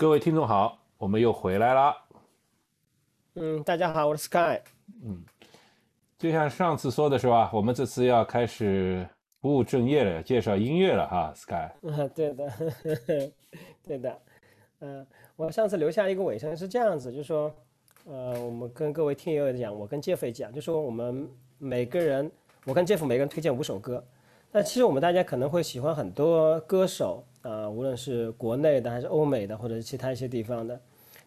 各位听众好，我们又回来了。嗯，大家好，我是 Sky。嗯，就像上次说的是吧？我们这次要开始不务正业了，介绍音乐了哈，Sky。嗯，对的，对的。嗯，我上次留下一个尾声是这样子，就说，呃，我们跟各位听友讲，我跟 Jeff 讲，就说我们每个人，我跟 Jeff 每个人推荐五首歌。那其实我们大家可能会喜欢很多歌手呃，无论是国内的还是欧美的，或者是其他一些地方的。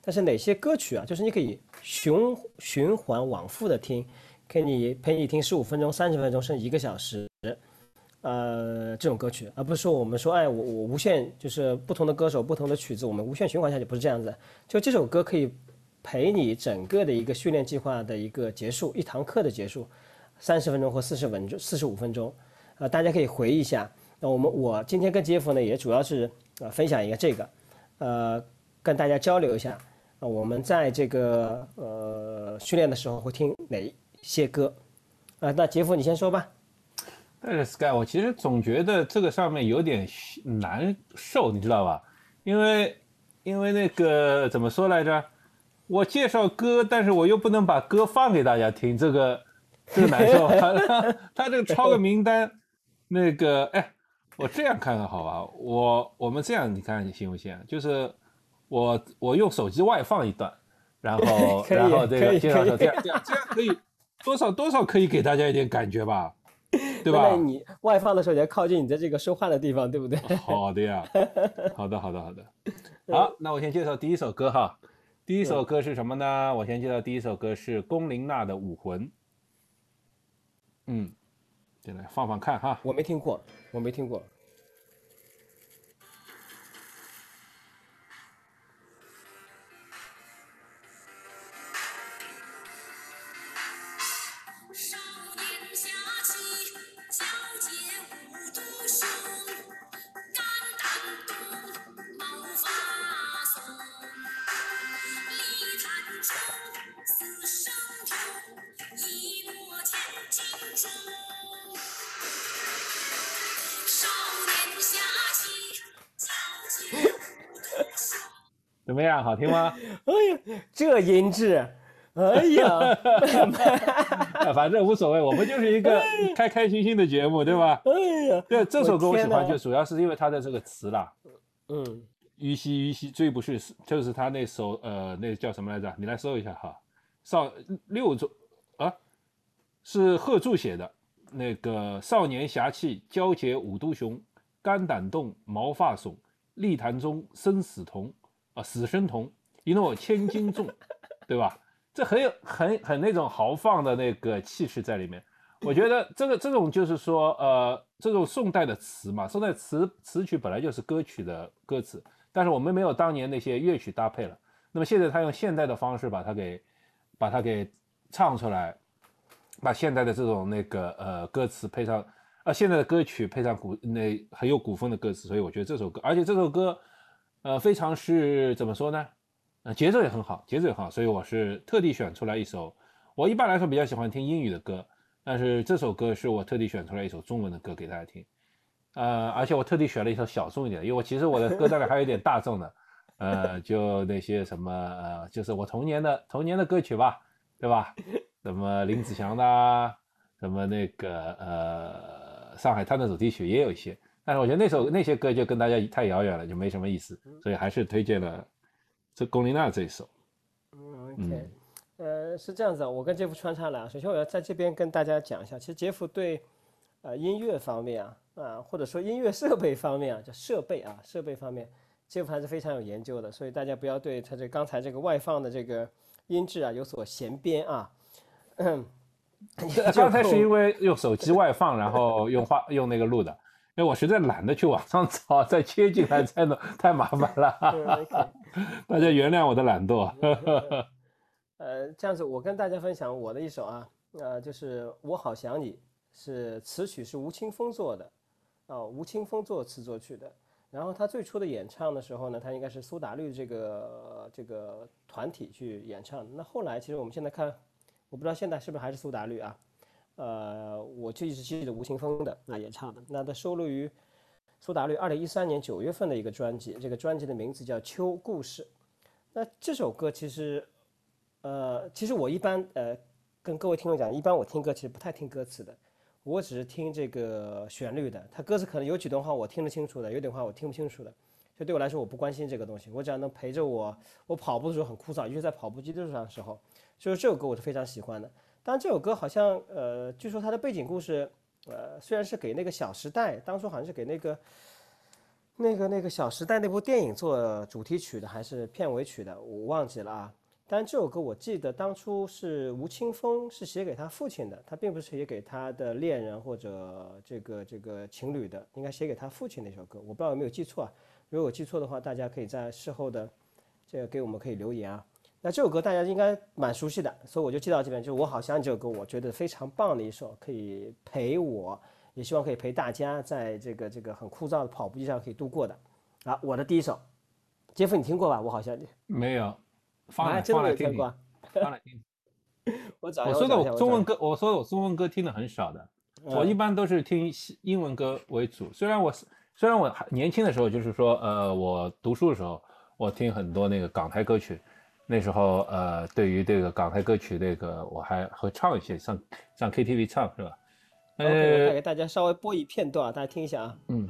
但是哪些歌曲啊，就是你可以循循环往复的听，可以陪你听十五分钟、三十分钟，甚至一个小时，呃，这种歌曲，而不是说我们说，哎，我我无限就是不同的歌手、不同的曲子，我们无限循环下去，不是这样子。就这首歌可以陪你整个的一个训练计划的一个结束，一堂课的结束，三十分钟或四十分钟、四十五分钟。呃，大家可以回忆一下。那我们我今天跟杰夫呢，也主要是呃分享一个这个，呃，跟大家交流一下。啊，我们在这个呃训练的时候会听哪些歌？啊，那杰夫你先说吧。但是 Sky，我其实总觉得这个上面有点难受，你知道吧？因为因为那个怎么说来着？我介绍歌，但是我又不能把歌放给大家听，这个这个难受。他这个抄个名单。那个，哎，我这样看看好吧，我我们这样，你看你行不行？就是我我用手机外放一段，然后 然后这个介绍这样这样这样可以多少多少可以给大家一点感觉吧，对吧？那你外放的时候你要靠近你的这个说话的地方，对不对？好的呀，好的好的好的，好，那我先介绍第一首歌哈，第一首歌是什么呢？我先介绍第一首歌是龚琳娜的《武魂》，嗯。进来放放看哈，我没听过，我没听过。好听吗？哎呀，这音质，哎呀，反正无所谓，我们就是一个开开心心的节目，对吧？哎呀，对，这首歌我喜欢，就主要是因为它的这个词啦。嗯，于兮于兮追不是，就是他那首呃，那叫什么来着？你来搜一下哈。少六种啊，是贺铸写的。那个少年侠气，交结五都雄，肝胆动，毛发耸，立坛中生死同。死生同，一诺千斤重，对吧？这很有很很那种豪放的那个气势在里面。我觉得这个这种就是说，呃，这种宋代的词嘛，宋代词词曲本来就是歌曲的歌词，但是我们没有当年那些乐曲搭配了。那么现在他用现代的方式把它给把它给唱出来，把现代的这种那个呃歌词配上，啊，现在的歌曲配上古那很有古风的歌词，所以我觉得这首歌，而且这首歌。呃，非常是怎么说呢？呃，节奏也很好，节奏也好，所以我是特地选出来一首。我一般来说比较喜欢听英语的歌，但是这首歌是我特地选出来一首中文的歌给大家听。呃，而且我特地选了一首小众一点，因为我其实我的歌单里还有点大众的，呃，就那些什么呃，就是我童年的童年的歌曲吧，对吧？什么林子祥的，什么那个呃，上海滩的主题曲也有一些。但是我觉得那首那些歌就跟大家太遥远了，就没什么意思，所以还是推荐了这龚琳娜这一首。嗯，OK，呃，是这样子，我跟杰夫穿插了。首先我要在这边跟大家讲一下，其实杰夫对呃音乐方面啊啊，或者说音乐设备方面啊，叫设备啊设备方面，杰夫还是非常有研究的。所以大家不要对他这刚才这个外放的这个音质啊有所嫌编啊。刚才是因为用手机外放，然后用话用那个录的。因为我实在懒得去网上找，再切进来再弄，太麻烦了。大家原谅我的懒惰。呃，这样子，我跟大家分享我的一首啊，呃，就是《我好想你》，是词曲是吴青峰做的，啊，吴青峰作词作曲的。然后他最初的演唱的时候呢，他应该是苏打绿这个这个团体去演唱。那后来，其实我们现在看，我不知道现在是不是还是苏打绿啊？呃，我就一直记得吴青峰的那也唱的，那他收录于苏打绿二零一三年九月份的一个专辑，这个专辑的名字叫《秋故事》。那这首歌其实，呃，其实我一般呃跟各位听众讲，一般我听歌其实不太听歌词的，我只是听这个旋律的。它歌词可能有几段话我听得清楚的，有点话我听不清楚的。就对我来说，我不关心这个东西，我只要能陪着我，我跑步的时候很枯燥，尤其在跑步机的路上的时候，所以这首歌我是非常喜欢的。当然，这首歌好像呃，据说它的背景故事，呃，虽然是给那个《小时代》，当初好像是给那个那个那个《小时代》那部电影做主题曲的，还是片尾曲的，我忘记了啊。但这首歌我记得当初是吴青峰是写给他父亲的，他并不是写给他的恋人或者这个这个情侣的，应该写给他父亲那首歌，我不知道有没有记错啊。如果记错的话，大家可以在事后的这个给我们可以留言啊。那这首歌大家应该蛮熟悉的，所以我就记到这边。就是我好想你这首歌，我觉得非常棒的一首，可以陪我，也希望可以陪大家在这个这个很枯燥的跑步机上可以度过的。啊，我的第一首，杰夫你听过吧？我好像没有，放来真的没听听过。放来听。我找我说的我我中文歌，我说的我中文歌听的很少的，我一般都是听英文歌为主。虽然我是。虽然我还年轻的时候，就是说，呃，我读书的时候，我听很多那个港台歌曲，那时候，呃，对于这个港台歌曲，这个我还会唱一些，上上 KTV 唱，是吧？OK，我再给大家稍微播一片段，大家听一下啊。嗯。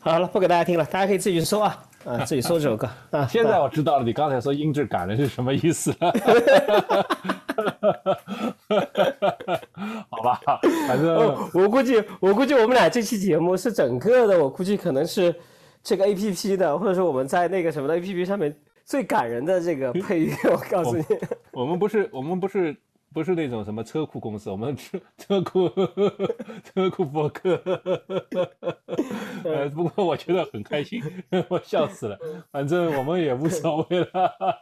好了，不给大家听了，大家可以自己搜啊，啊，自己搜这首歌啊。现在我知道了，你刚才说音质感人是什么意思了。好，反正我估计，我估计我们俩这期节目是整个的，我估计可能是这个 A P P 的，或者说我们在那个什么的 A P P 上面最感人的这个配乐。我告诉你，我们不是，我们不是。不是那种什么车库公司，我们车车库车库博客，呃，不过我觉得很开心，我笑死了。反正我们也无所谓了，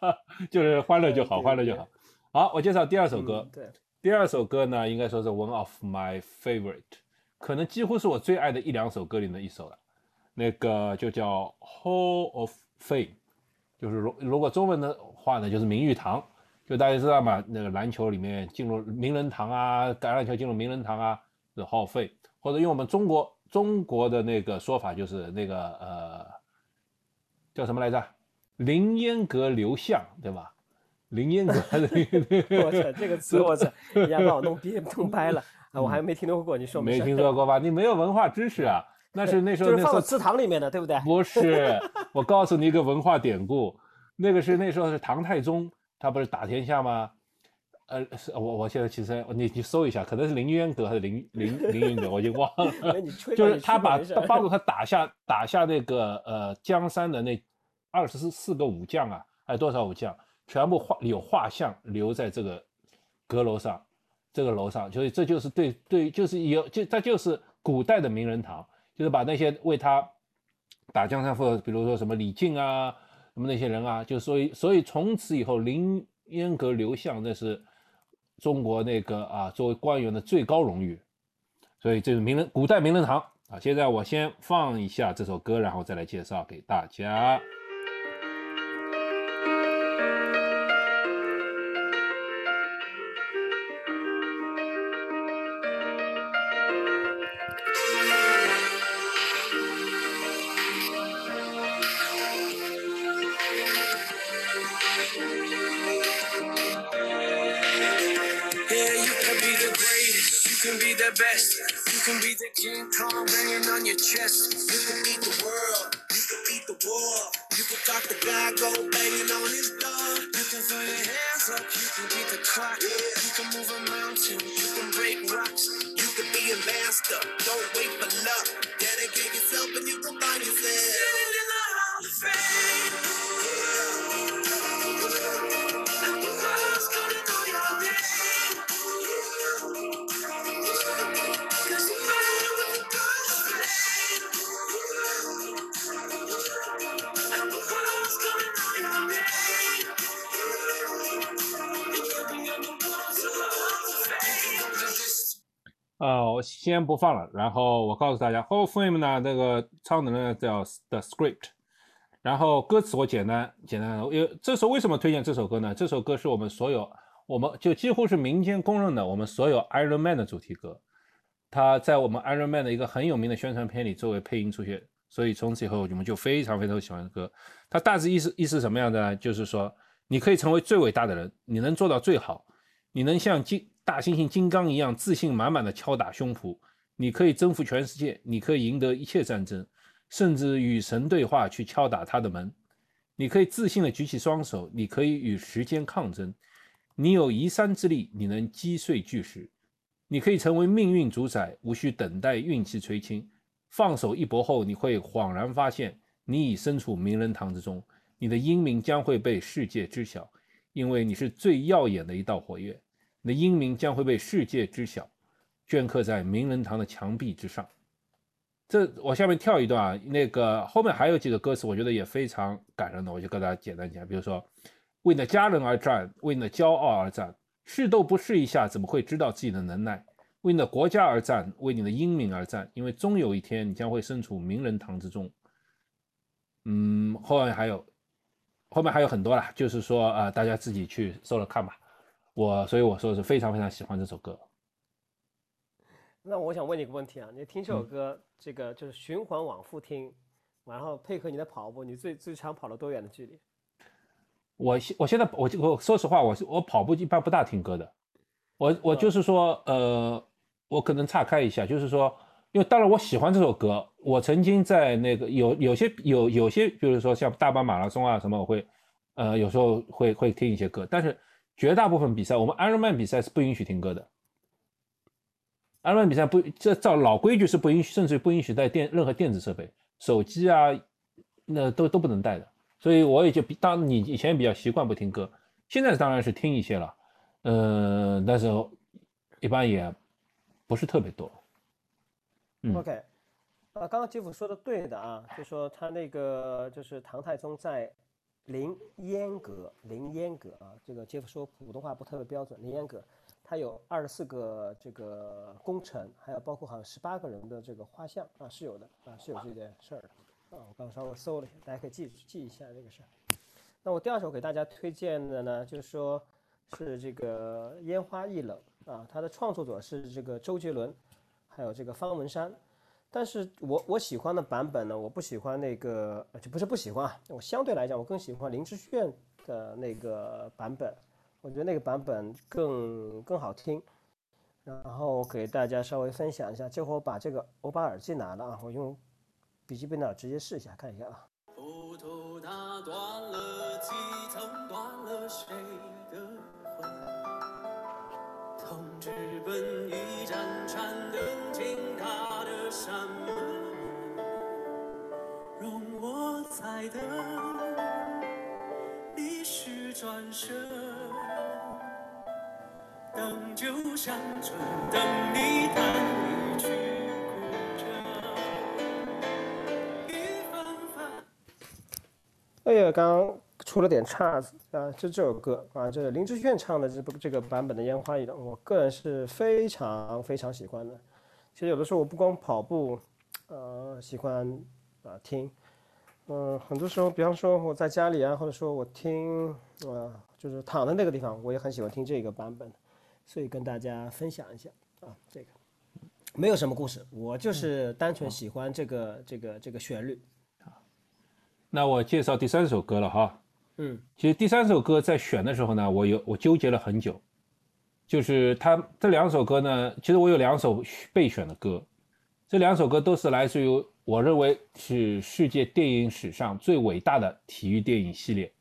就是欢乐就好，欢乐就好。好，我介绍第二首歌。对，第二首歌呢，应该说是 one of my favorite，可能几乎是我最爱的一两首歌里的一首了。那个就叫 Hall of Fame，就是如如果中文的话呢，就是名誉堂。就大家知道嘛，那个篮球里面进入名人堂啊，橄榄球进入名人堂啊，是耗费，或者用我们中国中国的那个说法，就是那个呃，叫什么来着？凌烟阁留像，对吧？凌烟阁，我操，这个词我操，人家把我弄憋弄掰了啊！我还没听说过，你说没听说过吧？你没有文化知识啊？那是那时候就是放祠堂里面的，对不对？不是，我告诉你一个文化典故，那个是那时候是唐太宗。他不是打天下吗？呃，我我现在其实你你搜一下，可能是凌渊阁还是凌凌凌云阁，我已经忘了。就是他把帮助他打下打下那个呃江山的那二十四四个武将啊，还有多少武将，全部画有画像留在这个阁楼上，这个楼上，所以这就是对对，就是有就他就是古代的名人堂，就是把那些为他打江山或者比如说什么李靖啊。什么那些人啊，就所以所以从此以后，凌烟阁留像，那是中国那个啊，作为官员的最高荣誉。所以这是名人古代名人堂啊。现在我先放一下这首歌，然后再来介绍给大家。Gin tong banging on your chest. 先不放了，然后我告诉大家，Hall of Fame 呢，这个超能呢叫 The Script，然后歌词我简单简单的，因为这首为什么推荐这首歌呢？这首歌是我们所有，我们就几乎是民间公认的，我们所有 Iron Man 的主题歌，它在我们 Iron Man 的一个很有名的宣传片里作为配音出现，所以从此以后我们就非常非常喜欢的歌。它大致意思意思什么样的呢？就是说，你可以成为最伟大的人，你能做到最好，你能像金大猩猩金刚一样自信满满的敲打胸脯，你可以征服全世界，你可以赢得一切战争，甚至与神对话去敲打他的门。你可以自信的举起双手，你可以与时间抗争，你有移山之力，你能击碎巨石，你可以成为命运主宰，无需等待运气垂青。放手一搏后，你会恍然发现，你已身处名人堂之中，你的英名将会被世界知晓，因为你是最耀眼的一道火焰。你的英名将会被世界知晓，镌刻在名人堂的墙壁之上。这我下面跳一段啊，那个后面还有几个歌词，我觉得也非常感人的，我就跟大家简单讲。比如说，为你的家人而战，为你的骄傲而战，试都不试一下，怎么会知道自己的能耐？为你的国家而战，为你的英名而战，因为终有一天你将会身处名人堂之中。嗯，后面还有，后面还有很多啦，就是说啊、呃大家自己去搜了看吧。我所以我说是非常非常喜欢这首歌。那我想问你一个问题啊，你听这嗯首歌，这个就是循环往复听，然后配合你的跑步，你最最长跑了多远的距离？我现我现在我就我说实话，我是我跑步一般不大听歌的，我我就是说呃，我可能岔开一下，就是说，因为当然我喜欢这首歌，我曾经在那个有有些有有些，比如说像大阪马拉松啊什么，我会呃有时候会会听一些歌，但是绝大部分比赛，我们 Ironman 比赛是不允许听歌的。Ironman 比赛不，这照老规矩是不允许，甚至不允许带电任何电子设备，手机啊，那都都不能带的。所以我也就比当你以前比较习惯不听歌，现在当然是听一些了，嗯、但是一般也不是特别多。OK，呃，刚刚杰夫说的对的啊，就说他那个就是唐太宗在临烟阁，临烟阁啊，这个杰夫说普通话不特别标准，临烟阁，他有二十四个这个功臣，还有包括好像十八个人的这个画像啊，是有的啊，是有这件事儿的。啊，我刚稍微搜了一下，大家可以记记一下这个事儿。那我第二首给大家推荐的呢，就是说是这个《烟花易冷》啊，它的创作者是这个周杰伦，还有这个方文山。但是我我喜欢的版本呢，我不喜欢那个，就不是不喜欢啊，我相对来讲，我更喜欢林志炫的那个版本，我觉得那个版本更更好听。然后给大家稍微分享一下，这会儿我把这个我把耳机拿了啊，我用笔记本电脑直接试一下，看一下啊。斧头它断了就像春，等你弹一曲古筝，一番番。哎呀，刚出了点岔子啊！就这首歌啊，这是林志炫唱的这部这个版本的《烟花易冷》，我个人是非常非常喜欢的。其实有的时候我不光跑步，呃，喜欢啊听，嗯、很多时候，比方说我在家里啊，或者说我听，呃，就是躺在那个地方，我也很喜欢听这个版本，所以跟大家分享一下啊，这个。没有什么故事，我就是单纯喜欢这个这个这个旋律。啊，那我介绍第三首歌了哈。嗯，其实第三首歌在选的时候呢，我有我纠结了很久，就是它这两首歌呢，其实我有两首备选的歌，这两首歌都是来自于我认为是世界电影史上最伟大的体育电影系列，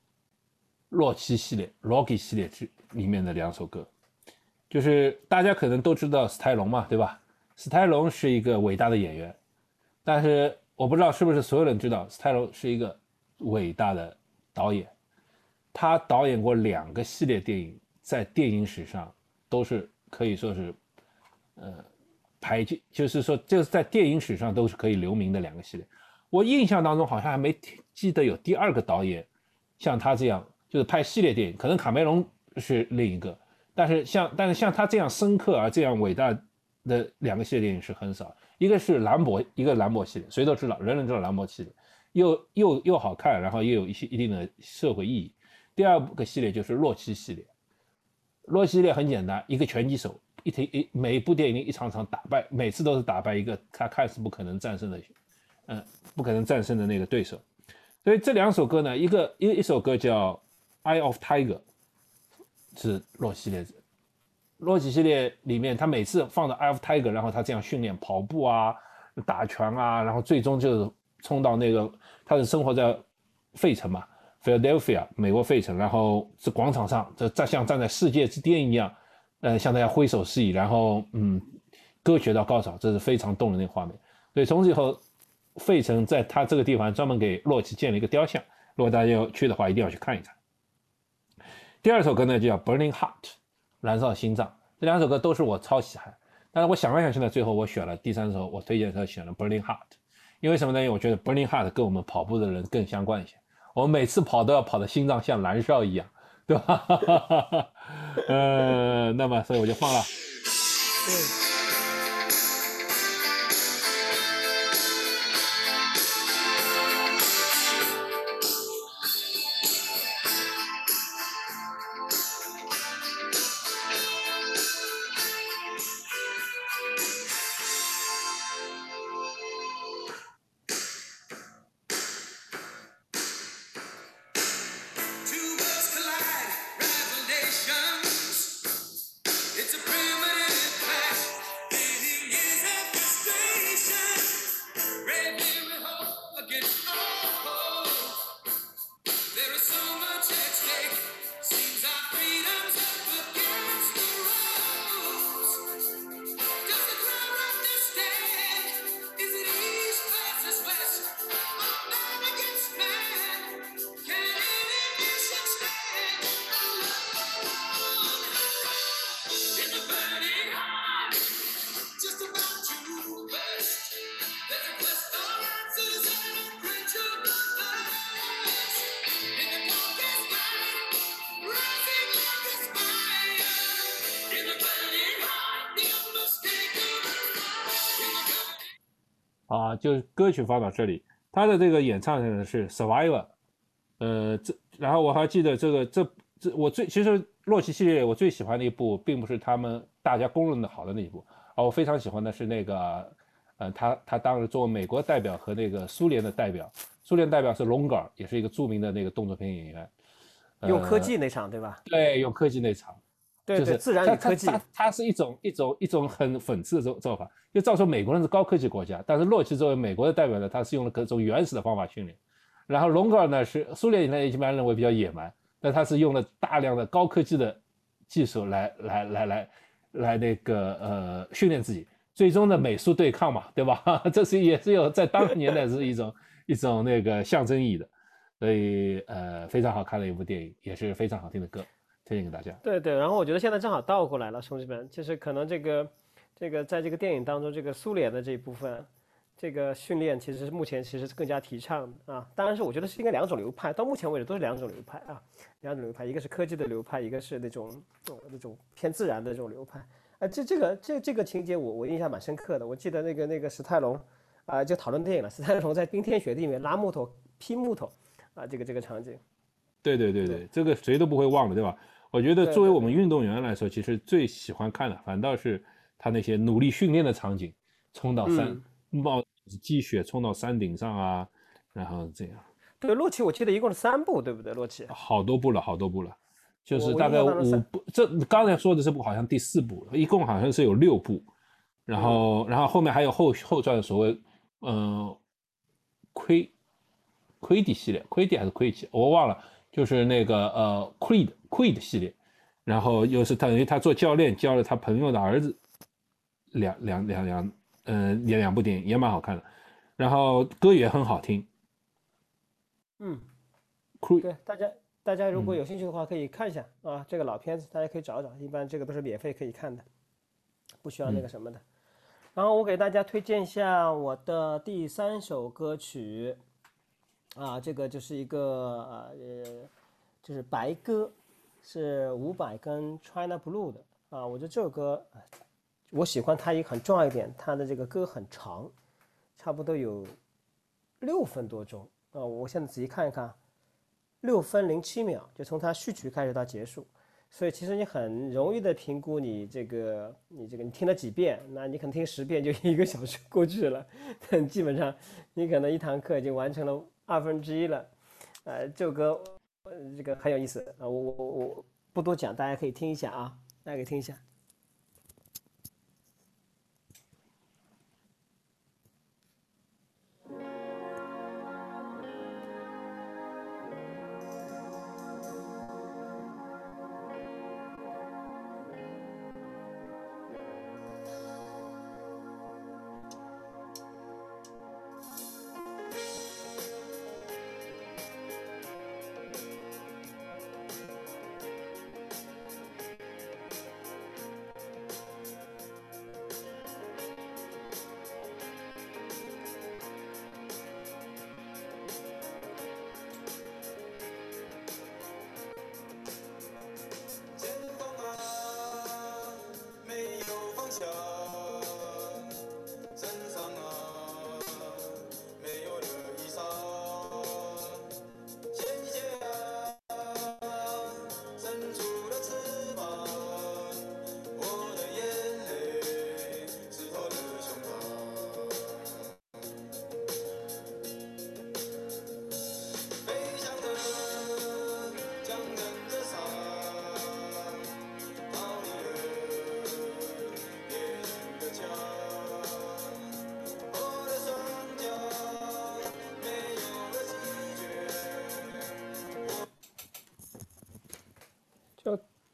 洛奇系列 （Rocky 系列）之里面的两首歌，就是大家可能都知道史泰龙嘛，对吧？史泰龙是一个伟大的演员，但是我不知道是不是所有人知道史泰龙是一个伟大的导演，他导演过两个系列电影，在电影史上都是可以说是，呃，排进，就是说就是在电影史上都是可以留名的两个系列。我印象当中好像还没记得有第二个导演像他这样，就是拍系列电影，可能卡梅隆是另一个，但是像但是像他这样深刻而这样伟大的两个系列电影是很少。一个是兰博，一个兰博系列，谁都知道，人人知道兰博系列，又又又好看，然后又有一些一定的社会意义。第二个系列就是洛奇系列，洛奇系列很简单，一个拳击手，一天一每一部电影一场场打败，每次都是打败一个他看似不可能战胜的，嗯，不可能战胜的那个对手。所以这两首歌呢，一个一一首歌叫《Eye of Tiger》，是洛奇系列。洛奇系列里面，他每次放到《Eye of Tiger》，然后他这样训练跑步啊、打拳啊，然后最终就是冲到那个他是生活在费城嘛，Philadelphia，美国费城，然后这广场上，这站像站在世界之巅一样，呃，向大家挥手示意，然后嗯，歌曲到高潮，这是非常动人的画面。所以从此以后，费城在他这个地方专门给洛奇建了一个雕像，如果大家要去的话，一定要去看一看。第二首歌呢，就叫《Burning Heart》。燃烧心脏这两首歌都是我超喜欢，但是我想来想去呢，最后我选了第三首，我推荐的时候选了 Burning Heart，因为什么呢？因为我觉得 Burning Heart 跟我们跑步的人更相关一些，我们每次跑都要跑的心脏像燃烧一样，对吧？呃，那么所以我就放了。对就是歌曲放到这里，他的这个演唱人是 Survivor，呃，这然后我还记得这个这这我最其实洛奇系列我最喜欢的一部，并不是他们大家公认的好的那一部，而我非常喜欢的是那个，呃，他他当时作为美国代表和那个苏联的代表，苏联代表是龙格尔，也是一个著名的那个动作片演员，用科呃技那场对吧？对用科技那场，就是自然科技它，是一种一种一种很讽刺的做做法，就造成美国人是高科技国家，但是洛奇作为美国的代表呢，他是用了各种原始的方法训练，然后龙格尔呢是苏联人一般认为比较野蛮，但他是用了大量的高科技的技术来来来来来那个呃训练自己，最终的美苏对抗嘛，对吧？这是也是有在当时年代是一种一种那个象征意义的，所以呃非常好看的一部电影，也是非常好听的歌，推荐给大家。对对，然后我觉得现在正好倒过来了，兄弟们，就是可能这个这个在这个电影当中，这个苏联的这一部分，这个训练其实是目前其实是更加提倡的啊。当然是我觉得是应该两种流派，到目前为止都是两种流派啊，两种流派，一个是科技的流派，一个是那种那种偏自然的这种流派。啊，这这个这这个情节我我印象蛮深刻的，我记得那个那个史泰龙啊，就讨论电影了，史泰龙在冰天雪地里面拉木头劈木头啊，这个这个场景。对对对对，这个谁都不会忘的，对吧？我觉得作为我们运动员来说，其实最喜欢看的反倒是他那些努力训练的场景，冲到山嗯冒积雪冲到山顶上啊，然后这样对，洛奇我记得一共是三部，对不对？洛奇。好多部了，好多部了，就是大概五部。这刚才说的这部好像第四部，一共好像是有六部，然嗯后然后后面还有后后传的所谓嗯、呃、亏亏底系列，亏底还是亏底，我忘了。就是那个呃 Creed Creed 系列，然后又是等于他做教练教了他朋友的儿子，两两两两，呃，演两部电影也蛮好看的，然后歌也很好听。嗯，Creed 对，大家大家如果嗯有兴趣的话，可以看一下啊，这个老片子大家可以找找，一般这个都是免费可以看的，不需要那个什么的。然后我给大家推荐一下我的第三首歌曲，啊，这个就是一个呃，就是白鸽，是伍佰跟 China Blue 的啊。我觉得这首歌，我喜欢它一个很重要一点，它的这个歌很长，差不多有六分多钟啊。我现在仔细看一看，六分零七秒，就从它序曲开始到结束。所以其实你很容易的评估你这个你这个你听了几遍，那你可能听十遍就一个小时过去了，但基本上你可能一堂课已经完成了二分之一了。呃，这首歌这个很有意思啊，我我我不多讲，大家可以听一下啊，大家可以听一下。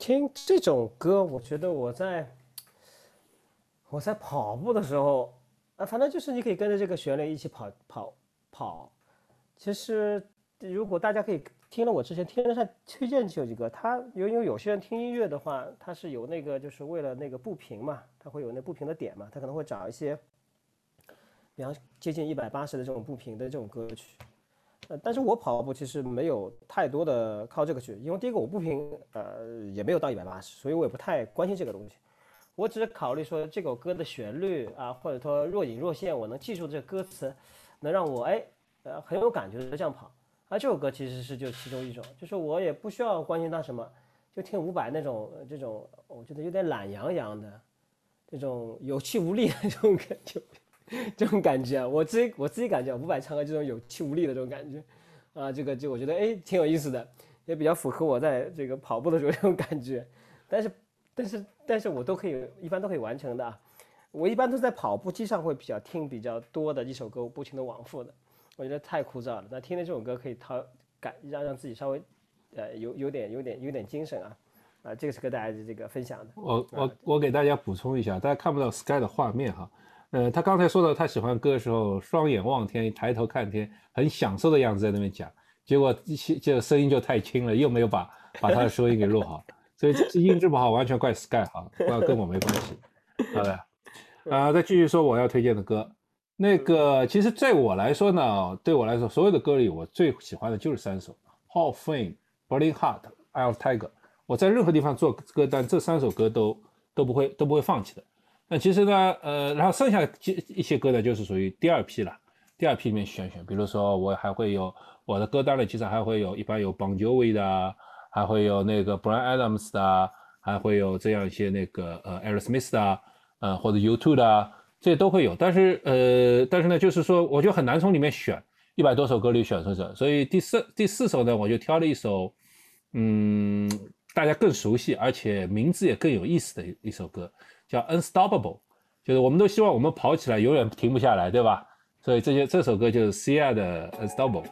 听这种歌，我觉得我在我在跑步的时候，啊，反正就是你可以跟着这个旋律一起跑跑跑。其实如果大家可以听了我之前天天上推荐这几个，他因为有些人听音乐的话，他是有那个就是为了那个不平嘛，他会有那不平的点嘛，他可能会找一些，比方接近一百八十的这种不平的这种歌曲。呃，但是我跑步其实没有太多的靠这个去，因为第一个我不平呃也没有到一百八十，所以我也不太关心这个东西。我只是考虑说这首歌的旋律啊，或者说若隐若现，我能记住这歌词，能让我哎呃很有感觉的这样跑。啊，这首歌其实是就其中一种，就是我也不需要关心它什么，就听伍佰那种这种，我觉得有点懒洋洋的，这种有气无力的这种感觉，这种感觉啊，我自己我自己感觉伍佰唱歌这种有气无力的这种感觉，啊，这个就我觉得哎挺有意思的，也比较符合我在这个跑步的时候这种感觉，但是但是但是我都可以一般都可以完成的啊，我一般都在跑步机上会比较听比较多的一首歌，不停的往复的，我觉得太枯燥了。那听了这首歌可以掏感让让自己稍微呃有有点有点有点精神啊啊，这个是跟大家这个分享的。我我我给大家补充一下，大家看不到 Sky 的画面哈。呃，他刚才说到他喜欢歌的时候，双眼望天，抬头看天，很享受的样子在那边讲，结果这个声音就太轻了，又没有把把他的收音给录好，所以这这音质不好，完全怪 Sky 哈，跟跟我没关系。好的，啊、再继续说我要推荐的歌。那个其实对我来说呢，对我来说，所有的歌里我最喜欢的就是三首：Hall of Fame、Burning Heart、of Tiger。我在任何地方做歌单，这三首歌都都不会都不会放弃的。那其实呢，呃，然后剩下的一些歌呢，就是属于第二批了。第二批里面选选，比如说我还会有我的歌单里，其实还会有一般有 Bon Jovi 的，还会有那个 Brian Adams 的，还会有这样一些那个呃 Aerosmith 的啊，呃或者 U2 的，这些都会有。但是呃，但是呢，就是说我就很难从里面选一百多首歌里选出这，所以第四第四首呢，我就挑了一首，嗯，大家更熟悉而且名字也更有意思的一一首歌，叫 Unstoppable，就是我们都希望我们跑起来永远停不下来，对吧？所以这些这首歌就是 C I 的 Unstoppable。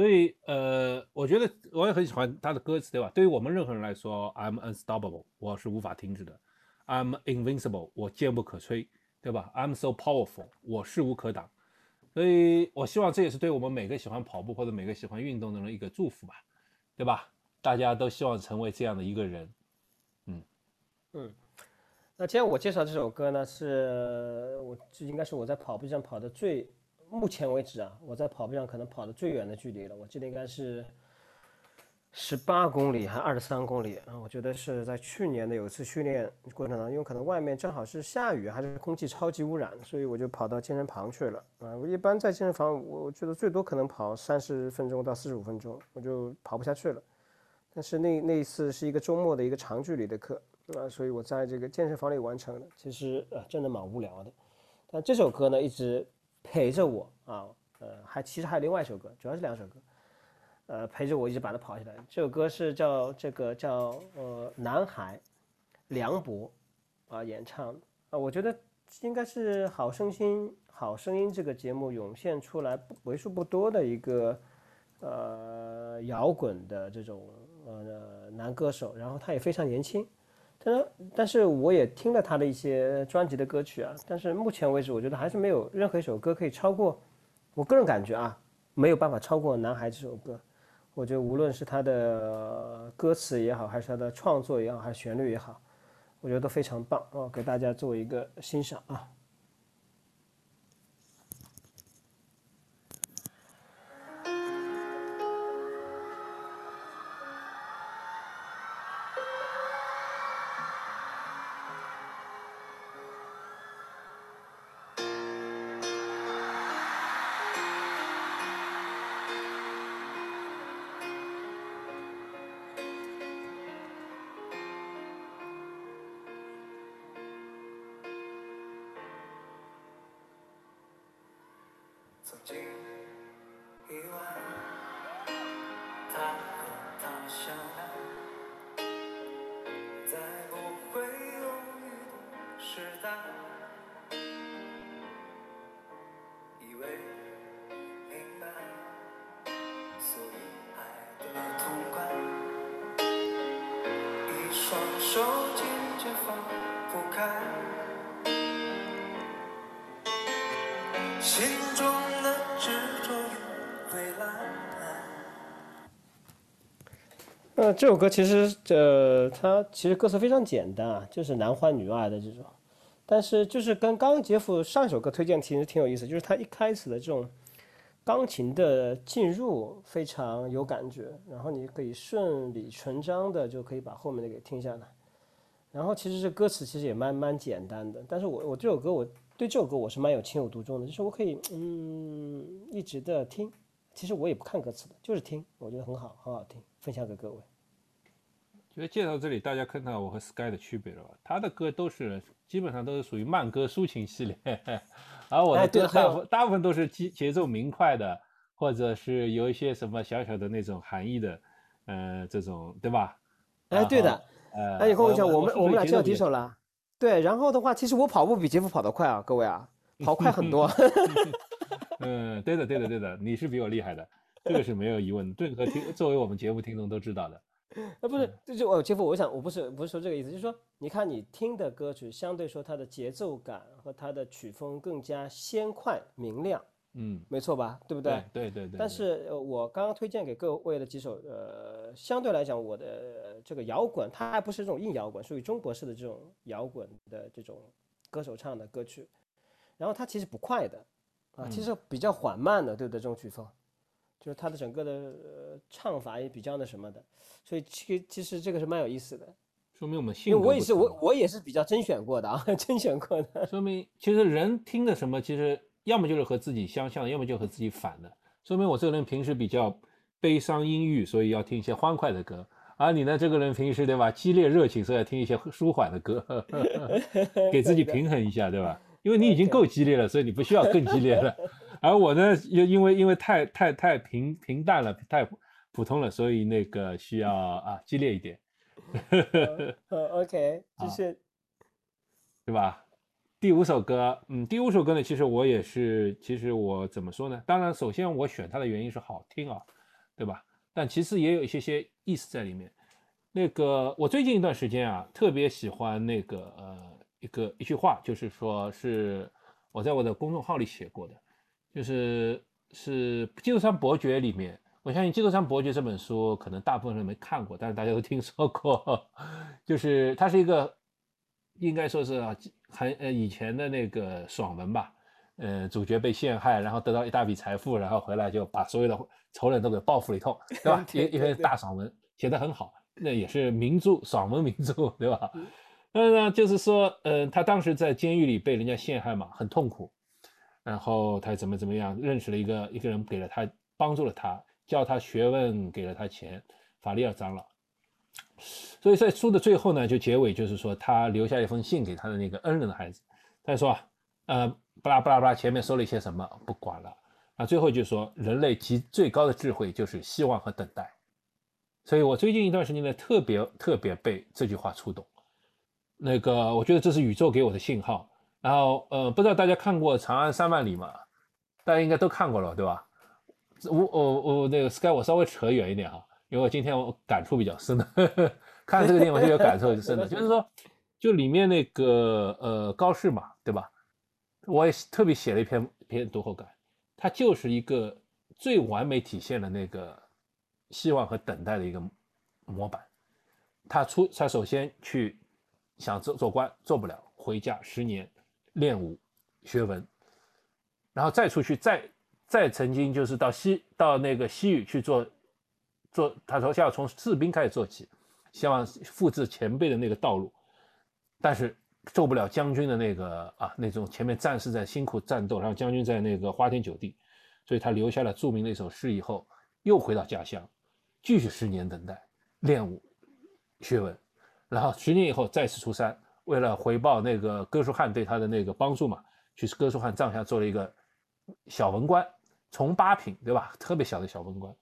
所以呃，我觉得我也很喜欢他的歌词，对吧？对于我们任何人来说，I'm unstoppable，我是无法停止的；I'm invincible，我坚不可摧，对吧？I'm so powerful，我势无可挡。所以我希望这也是对我们每个喜欢跑步或者每个喜欢运动的人一个祝福吧，对吧？大家都希望成为这样的一个人。嗯嗯那今天我介绍这首歌呢，是我这应该是我在跑步上跑的最，目前为止啊，我在跑步上可能跑的最远的距离了。我记得应该是十八公里还二十三公里啊，我觉得是在去年的有一次训练过程当中，因为可能外面正好是下雨，还是空气超级污染，所以我就跑到健身房去了啊。我一般在健身房，我觉得最多可能跑三十分钟到四十五分钟，我就跑不下去了。但是那那一次是一个周末的一个长距离的课，啊，所以我在这个健身房里完成的，其实啊真的蛮无聊的。但这首歌呢一直陪着我啊，呃，还其实还有另外一首歌，主要是两首歌，呃，陪着我一直把它跑下来。这首歌是叫这个叫呃男孩，梁博啊演唱啊，我觉得应该是《好声音》《好声音》这个节目涌现出来为数不多的一个呃摇滚的这种呃男歌手，然后他也非常年轻。但是，但是我也听了他的一些专辑的歌曲啊，但是目前为止，我觉得还是没有任何一首歌可以超过，我个人感觉啊，没有办法超过《男孩》这首歌。我觉得无论是他的歌词也好，还是他的创作也好，还是旋律也好，我觉得都非常棒哦，给大家做一个欣赏啊。这首歌其实呃，它其实歌词非常简单啊，就是男欢女爱的这种，但是就是跟刚刚杰夫上一首歌推荐其实挺有意思，就是他一开始的这种钢琴的进入非常有感觉，然后你可以顺理成章的就可以把后面的给听下来。然后其实这歌词其实也蛮蛮简单的，但是我我这首歌我对这首歌我是蛮有情有独钟的，就是我可以嗯一直的听，其实我也不看歌词的，就是听，我觉得很好，很好听，分享给各位。觉得介绍这里，大家看到我和 Sky 的区别了吧？他的歌都是基本上都是属于慢歌抒情系列，而我的歌大部分大部分都是节节奏明快的，或者是有一些什么小小的那种含义的，呃，这种对吧？哎，对的哎，你跟我讲，我们我们俩见到对节奏比较敌手了。对，然后的话，其实我跑步比杰夫跑得快啊，各位啊，跑快很多。嗯，对的，对的，对的，你是比我厉害的，这个是没有疑问的，任何听作为我们节目听众都知道的。呃，不是，这就哦，杰夫，我想我不是不是说这个意思，就是说，你看你听的歌曲，相对说它的节奏感和它的曲风更加鲜快明亮嗯，没错吧？对不对？对对对对。但是呃我刚刚推荐给各位的几首，呃，相对来讲，我的呃这个摇滚，它还不是这种硬摇滚，属于中国式的这种摇滚的这种歌手唱的歌曲。然后它其实不快的，啊，其实比较缓慢的，对不对？这种曲风，就是他的整个的、呃、唱法也比较那什么的，所以其实其实这个是蛮有意思的。说明我们性格因为我也是我我也是比较甄选过的啊，甄选过的。说明其实人听的什么，其实要么就是和自己相像，要么就和自己反的。说明我这个人平时比较悲伤阴郁，所以要听一些欢快的歌。而你呢，这个人平时对吧，激烈热情，所以要听一些舒缓的歌，给自己平衡一下，对吧？因为你已经够激烈了，所以你不需要更激烈了。而我呢，又因为因为太太太平平淡了，太普通了，所以那个需要啊激烈一点。呃，OK，就啊是对吧？第五首歌，嗯，第五首歌呢，其实我也是，其实我怎么说呢？当然，首先我选它的原因是好听啊，对吧？但其次也有一些些意思在里面。那个，我最近一段时间啊，特别喜欢那个呃一个一句话，就是说是我在我的公众号里写过的，就是是《基督山伯爵》里面，我相信《基督山伯爵》这本书可能大部分人没看过，但是大家都听说过，就是它是一个应该说是啊很呃以前的那个爽文吧，呃主角被陷害，然后得到一大笔财富，然后回来就把所有的仇人都给报复了一通，对吧？一一篇大爽文写得很好，那也是名著，爽文名著，对吧？那呢就是说，呃，他当时在监狱里被人家陷害嘛，很痛苦，然后他怎么怎么样，认识了一个一个人，给了他帮助了他，教他学问，给了他钱，法利尔长老。所以在书的最后呢，就结尾就是说，他留下一封信给他的那个恩人的孩子，他说，呃，巴拉巴拉巴拉，前面说了一些什么，不管了，啊，最后就说，人类极最高的智慧就是希望和等待。所以我最近一段时间呢，特别特别被这句话触动。那个，我觉得这是宇宙给我的信号。然后，呃，不知道大家看过《长安三万里》吗？大家应该都看过了，对吧？我我我那个 Sky，我稍微扯远一点哈，因为我今天我感触比较深的，看这个电影我就有感受深的，就是说，就里面那个呃高适嘛，对吧？我也特别写了一篇篇读后感，它就是一个最完美体现了那个希望和等待的一个模板。他出他首先去想做做官，做不了，回家十年练武学文，然后再出去，再再曾经就是到西到那个西域去做做，他说要从士兵开始做起，希望复制前辈的那个道路，但是受不了将军的那个啊那种前面战士在辛苦战斗，然后将军在那个花天酒地，所以他留下了著名的一首诗以后，又回到家乡，继续十年等待练武学文，然后十年以后再次出山，为了回报那个哥舒翰对他的那个帮助嘛，去哥舒翰帐下做了一个小文官，从八品，对吧？特别小的小文官，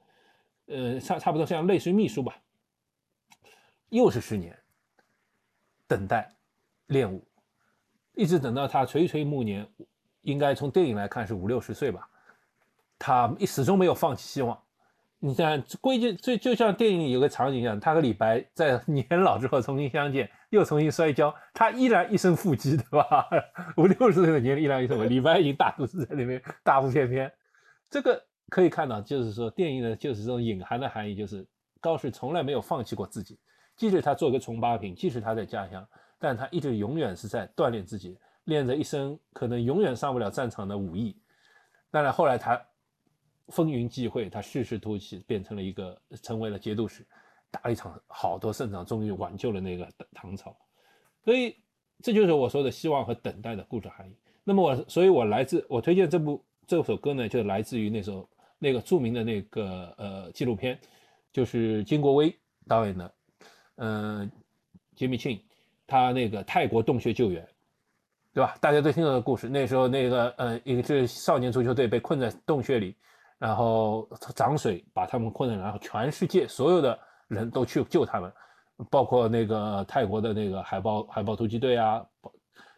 呃，差差不多像类似于秘书吧。又是十年，等待练武，一直等到他垂垂暮年，应该从电影来看是五六十岁吧，他一始终没有放弃希望。你看，归结就就像电影里有个场景一样，他和李白在 年老之后重新相见，又重新摔跤，他依然一身腹肌，对吧？五六十岁的年龄依然一身腹肌，李白已经大肚子在那边大腹便便。这个可以看到，就是说电影呢，就是这种隐含的含义，就是高适从来没有放弃过自己，即使他做个从八品，即使他在家乡，但他一直永远是在锻炼自己，练着一身可能永远上不了战场的武艺。当然后来他。风云际会，他世事突起，变成了一个，成为了节度使，打了一场好多胜仗，终于挽救了那个唐朝。所以这就是我说的希望和等待的故事含义。那么我，所以我来自我推荐这部这首歌呢，就来自于那首那个著名的那个呃纪录片，就是金国威导演的，嗯，杰米庆，他那个泰国洞穴救援。对吧？大家都听到的故事。那时候，那个呃，一个少年足球队被困在洞穴里，然后涨水把他们困了，然后全世界所有的人都去救他们，包括那个泰国的那个海豹海豹突击队啊，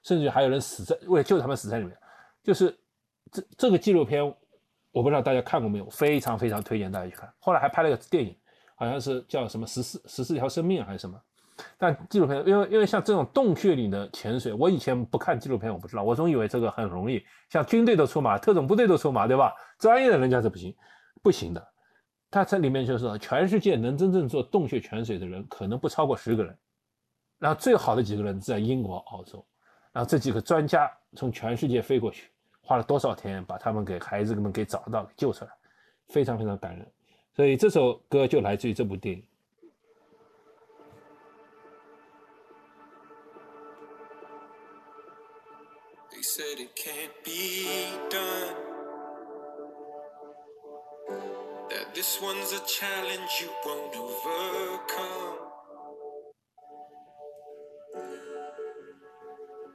甚至还有人死在为了救他们死在里面。就是这这个纪录片，我不知道大家看过没有，非常非常推荐大家去看。后来还拍了个电影，好像是叫什么十四十四条生命还是什么。但纪录片，因为因为像这种洞穴里的潜水，我以前不看纪录片，我不知道，我总以为这个很容易，像军队都出马，特种部队都出马，对吧？专业的人家是不行，不行的。他这里面就是说，全世界能真正做洞穴潜水的人，可能不超过十个人。然后最好的几个人在英国、澳洲，然后这几个专家从全世界飞过去，花了多少天把他们给孩子们给找到、给救出来，非常非常感人。所以这首歌就来自于这部电影。Said it can't be done. That this one's a challenge you won't overcome.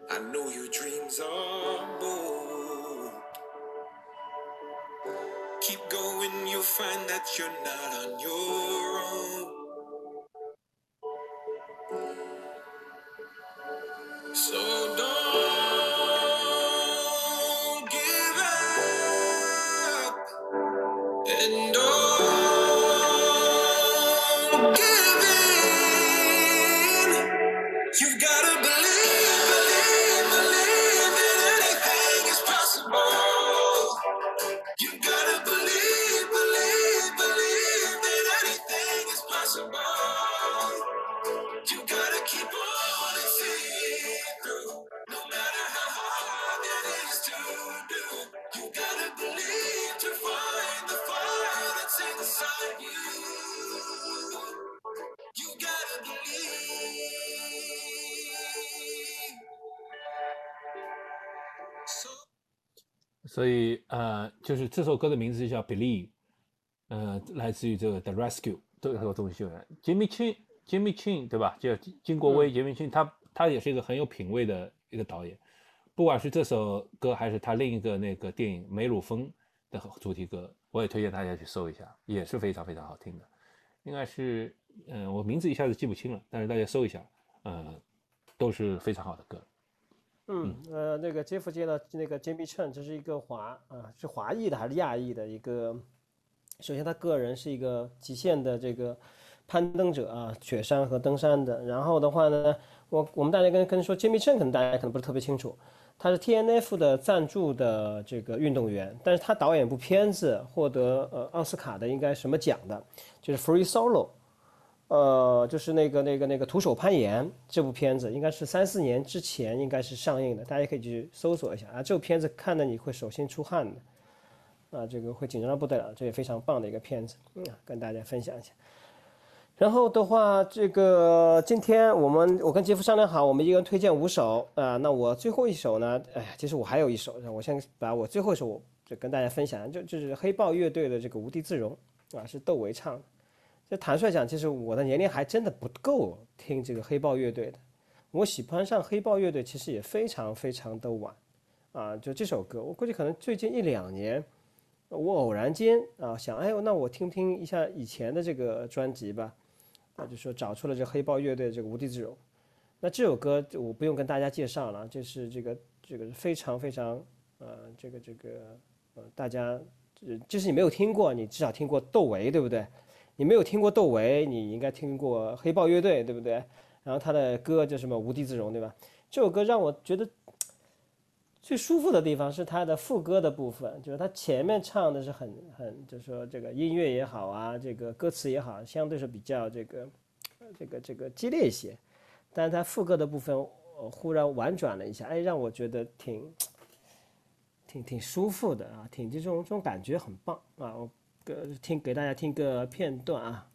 I know your dreams are bold. Keep going, you'll find that you're not on your own. So 这首歌的名字就叫《Believe》，呃，来自于这个《The Rescue》这个东西。Jimmy Chin，Jimmy Chin 对吧？叫金国威，Jimmy Chin，他他也是一个很有品位的一个导演。不管是这首歌还是他另一个那个电影《梅鲁峰》的主题歌，我也推荐大家去搜一下，也是非常非常好听的。应该是，嗯、我名字一下子记不清了，但是大家搜一下，呃，都是非常好的歌。嗯，呃，那个杰夫接的那个 Jimmy Chen，这是一个华啊，是华裔的还是亚裔的一个？首先，他个人是一个极限的这个攀登者啊，雪山和登山的。然后的话呢，我我们大家跟跟说 Jimmy Chen，可能大家可能不是特别清楚，他是 TNF 的赞助的这个运动员，但是他导演部片子获得呃奥斯卡的应该什么奖的，就是 Free Solo。呃，就是那个那个那个徒手攀岩这部片子，应该是三四年之前应该是上映的，大家可以去搜索一下啊。这部片子看的你会手心出汗的，啊，这个会紧张的不得了，这也非常棒的一个片子，嗯，跟大家分享一下。然后的话，这个今天我们我跟杰夫商量好，我们一个人推荐五首啊、那我最后一首呢，哎，其实我还有一首，我先把我最后一首就跟大家分享，就就是黑豹乐队的这个《无地自容》啊，是窦唯唱的。这坦率讲，其实我的年龄还真的不够听这个黑豹乐队的。我喜欢上黑豹乐队其实也非常非常的晚，啊，就这首歌，我估计可能最近一两年，我偶然间啊想，哎呦，那我听听一下以前的这个专辑吧，啊，就说找出了这黑豹乐队的这个《无地自容》。那这首歌我不用跟大家介绍了，就是这个这个非常非常呃这个这个呃大家，就是你没有听过，你至少听过窦唯，对不对？你没有听过窦唯，你应该听过黑豹乐队，对不对？然后他的歌叫什么《无地自容》，对吧？这首歌让我觉得最舒服的地方是他的副歌的部分，就是他前面唱的是很很，就是说这个音乐也好啊，这个歌词也好，相对是比较这个这个这个激烈一些，但是他副歌的部分、忽然婉转了一下，哎，让我觉得挺挺挺舒服的啊，挺这种这种感觉很棒啊！我给听给大家听个片段啊。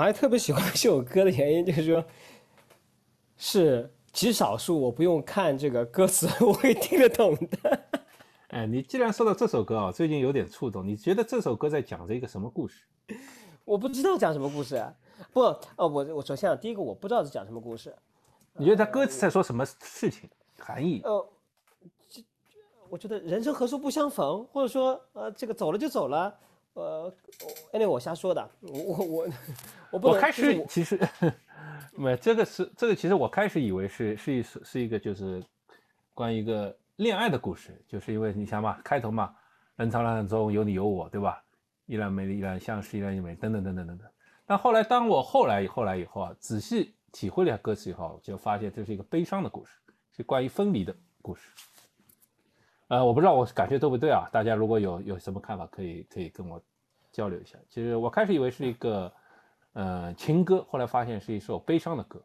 还特别喜欢这首歌的原因，就是说，是极少数我不用看这个歌词 我会听得懂的。哎，你既然说到这首歌啊，最近有点触动，你觉得这首歌在讲着一个什么故事？我不知道讲什么故事啊。不，哦，我我首先啊，第一个我不知道是讲什么故事。你觉得他歌词在说什么事情？含义？呃，这我觉得人生何处不相逢，或者说呃，这个走了就走了。呃，anyway，我瞎说的。我我我我不我。开就是始其实没这个是这个，其实我开始以为是是一首是一个就是关于一个恋爱的故事，就是因为你想嘛，开头嘛，人潮浪中有你有我，对吧？依然美丽，依然相识，依然优美，等等等等等等。但后来当我后来后来以后啊，仔细体会了一下歌词以后，就发现这是一个悲伤的故事，是关于分离的故事。呃，我不知道我感觉对不对啊？大家如果有有什么看法，可以可以跟我交流一下。其实我开始以为是一个呃情歌，后来发现是一首悲伤的歌。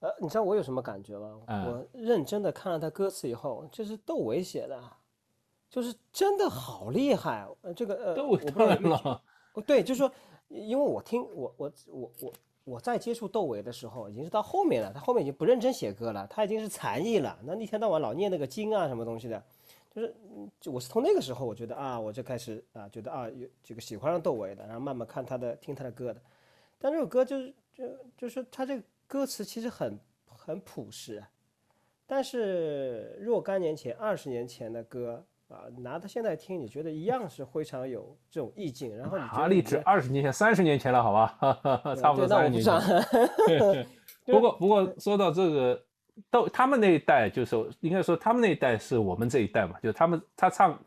呃，你知道我有什么感觉吗？嗯我认真的看了他歌词以后，这是窦唯写的，就是真的好厉害。呃，这个呃，都我不知当然了，哦对，就是说，因为我听我我我我我在接触窦唯的时候，已经是到后面了，他后面已经不认真写歌了，他已经是残艺了。那一天到晚老念那个经啊什么东西的，就是就我是从那个时候我觉得啊，我就开始啊觉得啊有这个喜欢上窦唯的，然后慢慢看他的听他的歌的。但这首歌就是就就是他这个歌词其实很很朴实，但是若干年前、二十年前的歌啊，拿到现在听，你觉得一样是非常有这种意境，然后你觉哪里止得你的二十年前、三十年前了，好吧，差不多三十年前。不过不过说到这个，到他们那一代，就是应该说他们那一代是我们这一代嘛，就是他们他唱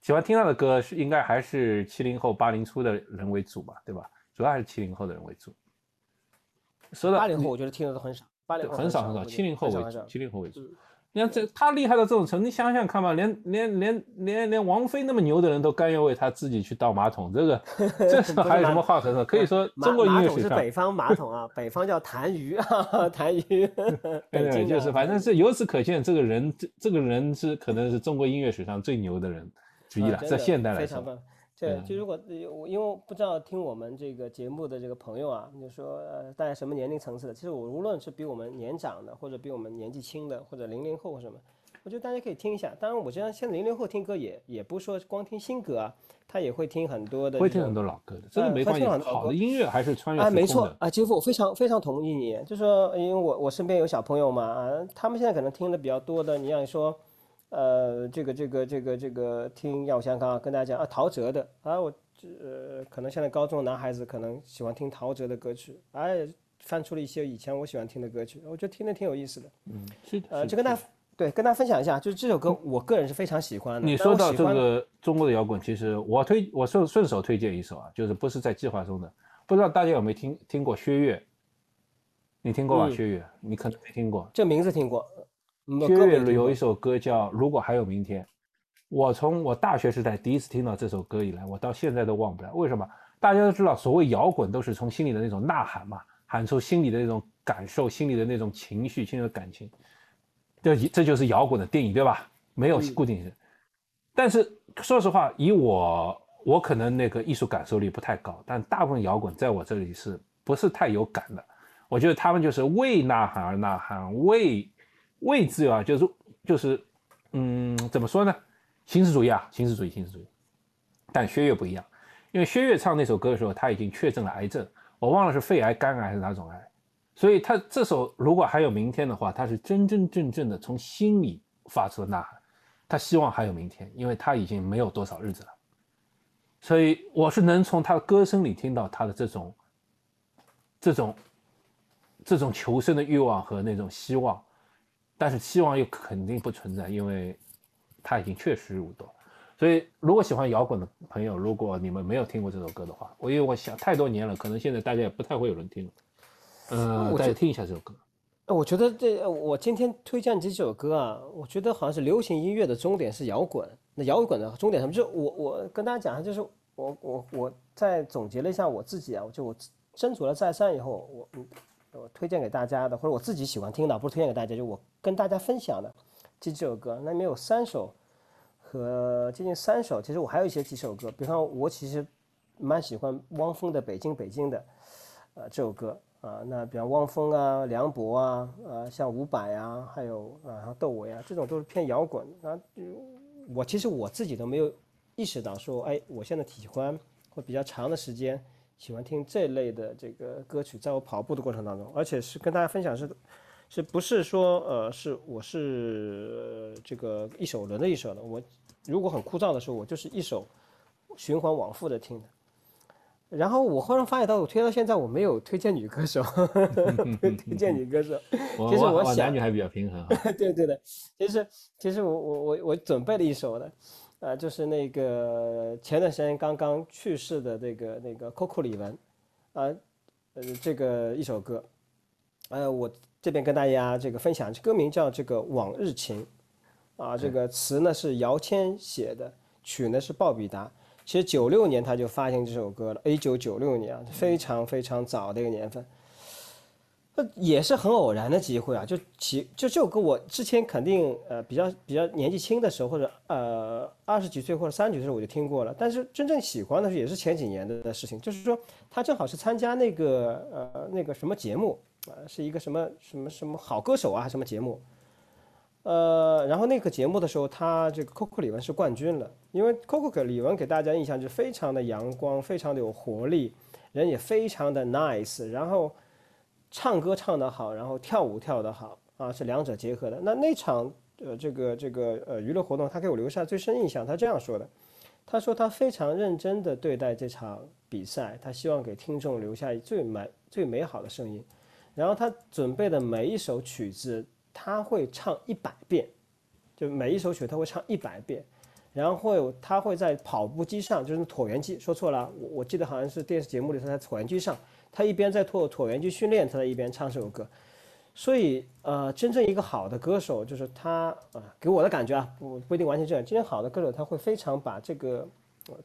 喜欢听他的歌是应该还是七零后、八零初的人为主嘛，对吧？主要还是七零后的人为主。说到八零后，我觉得听的都很少，八零后很少很少，七零后为主，七零后为主嗯。你看这他厉害到这种程度，你想想看吧，连连连连连王菲那么牛的人都甘愿为他自己去倒马桶，这个 这还有什么话可说？可以说中国音马乐史上，桶是北方马桶啊，北方叫痰盂啊，痰盂。对对，就是反正是由此可见，这个人这这个人是可能是中国音乐史上最牛的人之一了，在现代来说。对，嗯就如果因为我不知道听我们这个节目的这个朋友啊，就说呃大概什么年龄层次的，其实我无论是比我们年长的，或者比我们年纪轻的，或者零零后或什么，我觉得大家可以听一下。当然，我觉得现在零零后听歌也也不是说光听新歌啊，他也会听很多的会听很多老歌的，这个呃会没关系。听很多好的音乐还是穿越啊。没错啊，杰夫，我非常非常同意你，就说因为我我身边有小朋友嘛，啊，他们现在可能听的比较多的，你像说，呃，这个这个这个这个听，要我想想看啊，跟大家讲啊，陶喆的啊，我这呃，可能现在高中男孩子可能喜欢听陶喆的歌曲，哎，翻出了一些以前我喜欢听的歌曲，我觉得听的挺有意思的，嗯，是的呃，就跟大家对跟大家分享一下，就是这首歌我个人是非常喜欢的。你说到这个中国的摇滚，其实我推我顺顺手推荐一首啊，就是不是在计划中的，不知道大家有没有听听过薛岳？你听过吧？嗯薛岳，你可能没听过。这名字听过，嗯薛岳有一首歌叫《如果还有明天》，我从我大学时代第一次听到这首歌以来，我到现在都忘不了。为什么？大家都知道，所谓摇滚都是从心里的那种呐喊嘛，喊出心里的那种感受，心里的那种情绪，心里的感情。这这就是摇滚的定义，对吧？没有固定性。但是说实话，以我我可能那个艺术感受力不太高，但大部分摇滚在我这里是不是太有感的？我觉得他们就是为呐喊而呐喊，为位置啊，就是就是嗯，怎么说呢？形式主义啊，形式主义，形式主义。但薛岳不一样，因为薛岳唱那首歌的时候，他已经确诊了癌症，我忘了是肺癌、肝癌还是哪种癌，所以他这首如果还有明天的话，他是真真正正的从心里发出的呐喊，他希望还有明天，因为他已经没有多少日子了。所以我是能从他的歌声里听到他的这种这种这种求生的欲望和那种希望，但是希望又肯定不存在，因为它已经确实无多。所以，如果喜欢摇滚的朋友，如果你们没有听过这首歌的话，我因为我想太多年了，可能现在大家也不太会有人听了。呃，大家听一下这首歌。呃我觉得这呃我今天推荐这首歌啊，我觉得好像是流行音乐的终点是摇滚，那摇滚的终点什么？就是我我跟大家讲一下，就是我我我在总结了一下我自己啊，就我斟酌了再三以后，我嗯我推荐给大家的，或者我自己喜欢听的，不是推荐给大家，就我跟大家分享的这几首歌，那里面有三首和接近三首，其实我还有一些几首歌，比方我其实蛮喜欢汪峰的《北京北京》的，呃这首歌啊，那比方汪峰啊、梁博啊，呃像伍佰啊，还有啊然后窦唯啊，这种都是偏摇滚啊。我其实我自己都没有意识到说，哎，我现在喜欢会比较长的时间喜欢听这类的这个歌曲，在我跑步的过程当中，而且是跟大家分享是。是不是说呃是我是呃这个一首轮着一首的？我如果很枯燥的时候，我就是一首循环往复的听的。然后我忽然发现到，我推到现在我没有推荐女歌手，推荐女歌手。其实我想我男女还比较平衡哈。对对的，其实其实我我我我准备了一首的，呃，就是那个前段时间刚刚去世的那个那个 Coco 李玟，啊、呃，这个一首歌，呃，我这边跟大家这个分享，歌名叫这个《往日情》，啊，这个词呢是姚谦写的，曲呢是鲍比达。其实九六年他就发行这首歌了，一九九六年啊，非常非常早的一个年份。那，也是很偶然的机会啊，就其就这首歌我之前肯定呃比较比较年纪轻的时候，或者呃二十几岁或者三十几岁我就听过了，但是真正喜欢的是也是前几年的事情，就是说他正好是参加那个呃那个什么节目、呃是一个什么什么什么好歌手啊什么节目，呃，然后那个节目的时候，他这个 Coco 李玟是冠军了，因为 Coco 李玟给大家印象就非常的阳光，非常的有活力，人也非常的 nice，然后唱歌唱得好，然后跳舞跳得好啊，是两者结合的。那那场呃这个这个呃娱乐活动，他给我留下最深印象，他这样说的，他说他非常认真的对待这场比赛，他希望给听众留下最美最美好的声音，然后他准备的每一首曲子。他会唱一百遍，就每一首曲他会唱一百遍，然后他会在跑步机上，就是椭圆机，说错了，我我记得好像是电视节目里他在椭圆机上，他一边在椭椭圆机训练，他在一边唱这首歌。所以呃，真正一个好的歌手，就是他啊、给我的感觉啊，不不一定完全这样。真正好的歌手，他会非常把这个、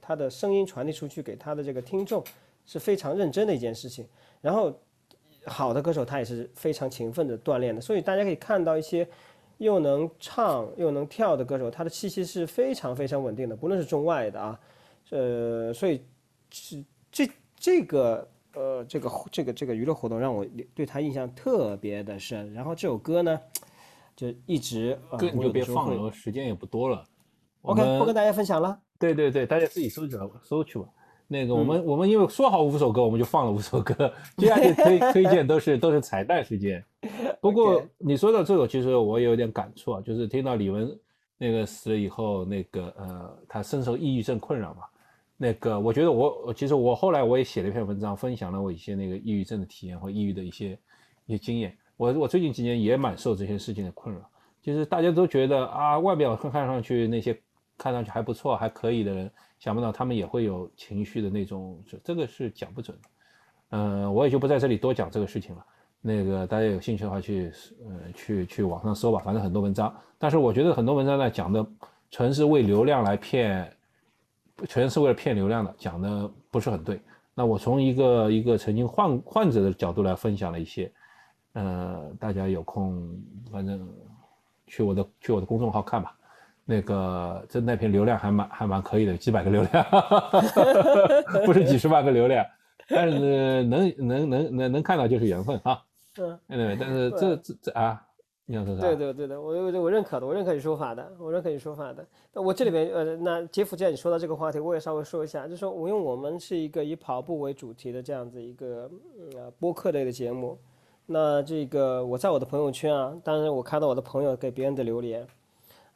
他的声音传递出去给他的这个听众，是非常认真的一件事情。然后。好的歌手，他也是非常勤奋的锻炼的，所以大家可以看到一些又能唱又能跳的歌手，他的气息是非常非常稳定的，不论是中外的啊，呃，所以是这这个呃这个这个这个娱乐活动让我对他印象特别的深。然后这首歌呢，就一直呃歌你就别放了，时间也不多了。OK，不跟大家分享了。对对对，大家自己搜去吧搜去吧。那个我们、嗯、我们因为说好五首歌，我们就放了五首歌，接下来 推推荐都是都是彩蛋时间。不过你说到这个，其实我也有点感触啊，就是听到李玟那个死了以后，那个呃，他深受抑郁症困扰嘛。那个我觉得我其实我后来我也写了一篇文章，分享了我一些那个抑郁症的体验和抑郁的一些一些经验。我我最近几年也蛮受这些事情的困扰。就是大家都觉得啊，外表看上去那些看上去还不错、还可以的人。想不到他们也会有情绪的那种，这这个是讲不准的。呃，我也就不在这里多讲这个事情了。那个大家有兴趣的话去，呃，去去网上搜吧，反正很多文章。但是我觉得很多文章呢讲的纯是为流量来骗，全是为了骗流量的，讲的不是很对。那我从一个一个曾经患患者的角度来分享了一些，呃，大家有空反正去我的去我的公众号看吧。那个这那篇流量还蛮还蛮可以的，几百个流量，不是几十万个流量，但是能能能能能看到就是缘分啊。嗯，对，但是这这这啊，你想说啥？对对对的，我我我认可的，我认可你说法的，我认可你说法的。那我这里边呃，那杰夫既然你说到这个话题，我也稍微说一下，就是说我因为我们是一个以跑步为主题的这样子一个呃播客类的节目，那这个我在我的朋友圈啊，当然我看到我的朋友给别人的留言。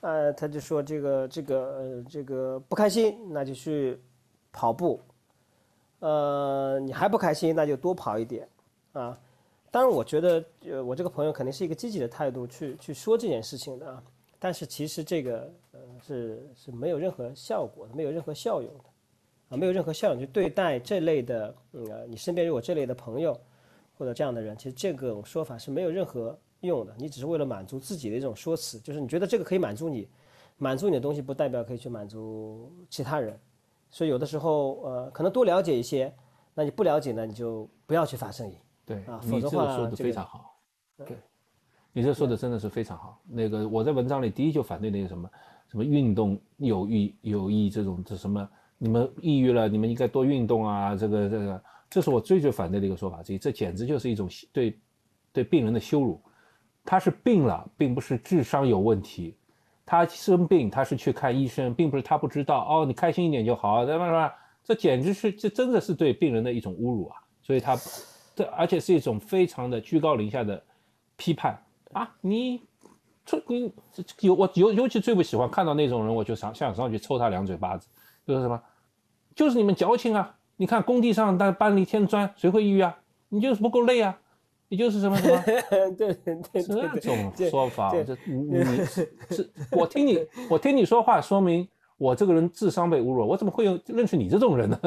呃，他就说这个这个呃这个不开心，那就去跑步。呃，你还不开心，那就多跑一点啊。当然，我觉得呃我这个朋友肯定是一个积极的态度去去说这件事情的啊。但是其实这个呃是是没有任何效果的，没有任何效用的啊，没有任何效用。就对待这类的嗯、呃，你身边如果这类的朋友或者这样的人，其实这个说法是没有任何。用的，你只是为了满足自己的一种说辞，就是你觉得这个可以满足你，满足你的东西不代表可以去满足其他人，所以有的时候呃，可能多了解一些，那你不了解呢，你就不要去发生意。对啊，你这个说的非常好，对，你这说的真的是非常好。那个我在文章里第一就反对那个什么什么运动有益有益这种这什么你们抑郁了，你们应该多运动啊，这个这个，这是我最最反对的一个说法之一，这简直就是一种对对病人的羞辱。他是病了，并不是智商有问题，他生病他是去看医生，并不是他不知道哦，你开心一点就好，对吧？这简直是这真的是对病人的一种侮辱啊！所以他 这而且是一种非常的居高临下的批判啊！你。这你有我尤尤其最不喜欢看到那种人，我就想想上去抽他两嘴巴子，就是什么，就是你们矫情啊！你看工地上搬搬了一天砖，谁会抑郁啊？你就是不够累啊！你就是什么什么？对对对，这种说法，这你你是我听你我听你说话，说明。我这个人智商被侮辱，我怎么会有认识你这种人呢？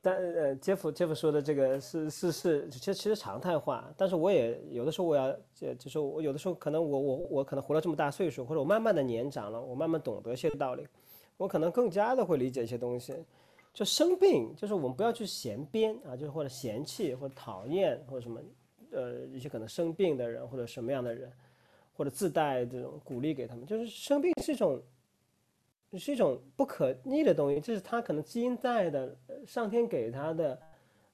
但呃，杰夫杰夫说的这个是是是，其实其实常态化。但是我也有的时候我要，就就是我有的时候可能我我我可能活了这么大岁数，或者我慢慢的年长了，我慢慢懂得一些道理，我可能更加的会理解一些东西。就生病，就是我们不要去嫌编啊，就是或者嫌弃或者讨厌或者什么，呃，一些可能生病的人或者什么样的人，或者自带这种鼓励给他们，就是生病是一种。是一种不可逆的东西，这是他可能基因带的，上天给他的，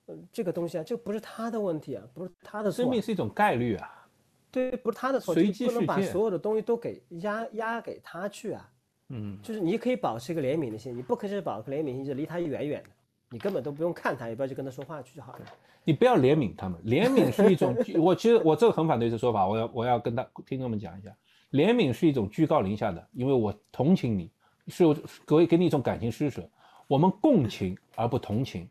呃，这个东西啊，这不是他的问题啊，不是他的错。生命是一种概率啊，对，不是他的错，随机不能把所有的东西都给压压给他去啊。嗯，就是你可以保持一个怜悯的心，你不可以保持怜悯心，就离他远远的，你根本都不用看他，也不要去跟他说话去就好了。你不要怜悯他们，怜悯是一种，我其实我这个很反对这说法，我要我要跟他听众们讲一下，怜悯是一种居高临下的，因为我同情你。是给给你一种感情施舍，我们共情而不同情。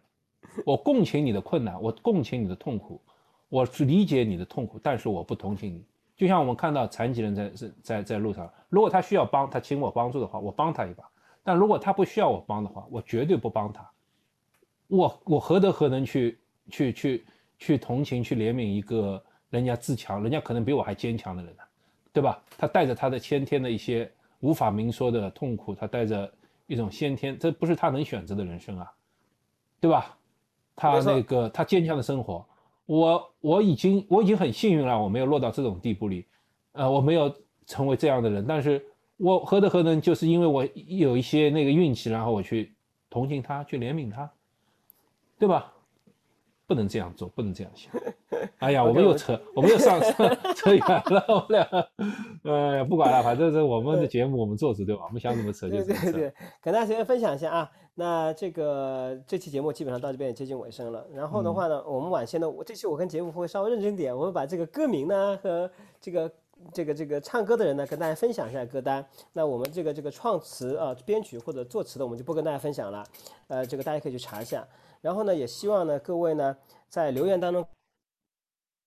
我共情你的困难，我共情你的痛苦，我是理解你的痛苦，但是我不同情你。就像我们看到残疾人在在在在路上，如果他需要帮，他请我帮助的话，我帮他一把；但如果他不需要我帮的话，我绝对不帮他。我我何德何能去去去去同情、去怜悯一个人家自强、人家可能比我还坚强的人呢？对吧？他带着他的先天的一些。无法明说的痛苦，他带着一种先天，这不是他能选择的人生啊，对吧？他那个他坚强的生活，我我已经我已经很幸运了，我没有落到这种地步里，呃，我没有成为这样的人，但是我何德何能，就是因为我有一些那个运气，然后我去同情他，去怜悯他，对吧？不能这样做，不能这样想。哎呀，我们又扯，我们又上 扯远了，我们俩，呃，不管了，反正是我们的节目，我们做主对吧？我们想怎么扯就怎么扯。对对对，跟大家随便分享一下啊。那这个这期节目基本上到这边也接近尾声了。然后的话呢，我们晚些呢，我这期我跟节目会稍微认真点，我会把这个歌名呢和这个这个这个唱歌的人呢跟大家分享一下歌单。那我们这个这个创词啊、编曲或者作词的，我们就不跟大家分享了。呃，这个大家可以去查一下。然后呢，也希望呢各位呢在留言当中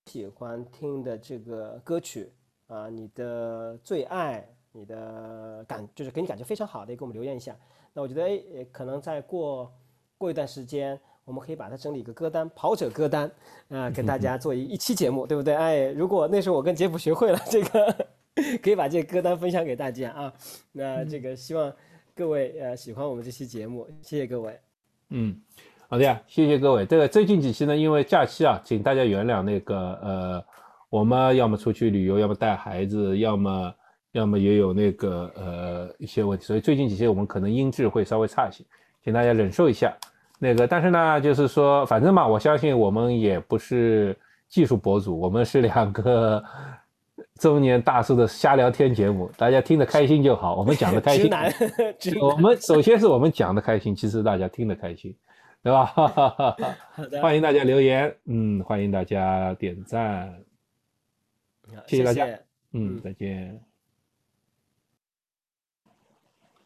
喜欢听的这个歌曲啊，你的最爱，你的感就是给你感觉非常好的，也给我们留言一下。那我觉得哎，可能再过过一段时间，我们可以把它整理一个歌单，跑者歌单啊，跟大家 做一一期节目，对不对？哎，如果那时候我跟杰普学会了这个，可以把这个歌单分享给大家啊。那这个希望各位呃喜欢我们这期节目，谢谢各位。嗯。好的呀，谢谢各位。这个最近几期呢，因为假期啊，请大家原谅那个呃，我们要么出去旅游，要么带孩子，要么要么也有那个呃一些问题，所以最近几期我们可能音质会稍微差一些，请大家忍受一下。那个，但是呢，就是说，反正嘛，我相信我们也不是技术博主，我们是两个 中年大叔的瞎聊天节目，大家听得开心就好。我们讲的开心，我们首先是我们讲的开心，其实大家听得开心。对吧？欢迎大家留言，嗯，欢迎大家点赞，谢谢大家，嗯，再见。